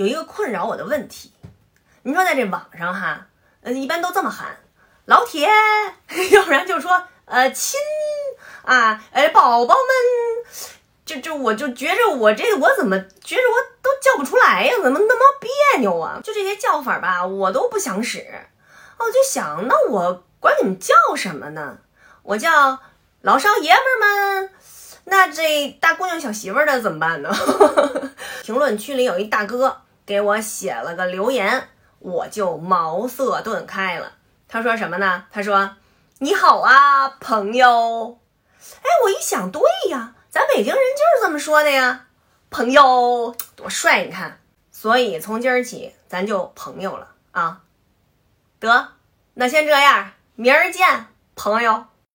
有一个困扰我的问题。你说在这网上哈，呃，一般都这么喊，老铁，要不然就说呃亲啊，哎宝宝们，就就我就觉着我这我怎么觉着我都叫不出来呀？怎么那么别扭啊？就这些叫法吧，我都不想使。我就想，那我管你们叫什么呢？我叫老少爷们们。那这大姑娘小媳妇儿的怎么办呢？评论区里有一大哥给我写了个留言，我就茅塞顿开了。他说什么呢？他说：“你好啊，朋友。”哎，我一想，对呀，咱北京人就是这么说的呀，朋友多帅，你看。所以从今儿起，咱就朋友了啊。得，那先这样，明儿见，朋友。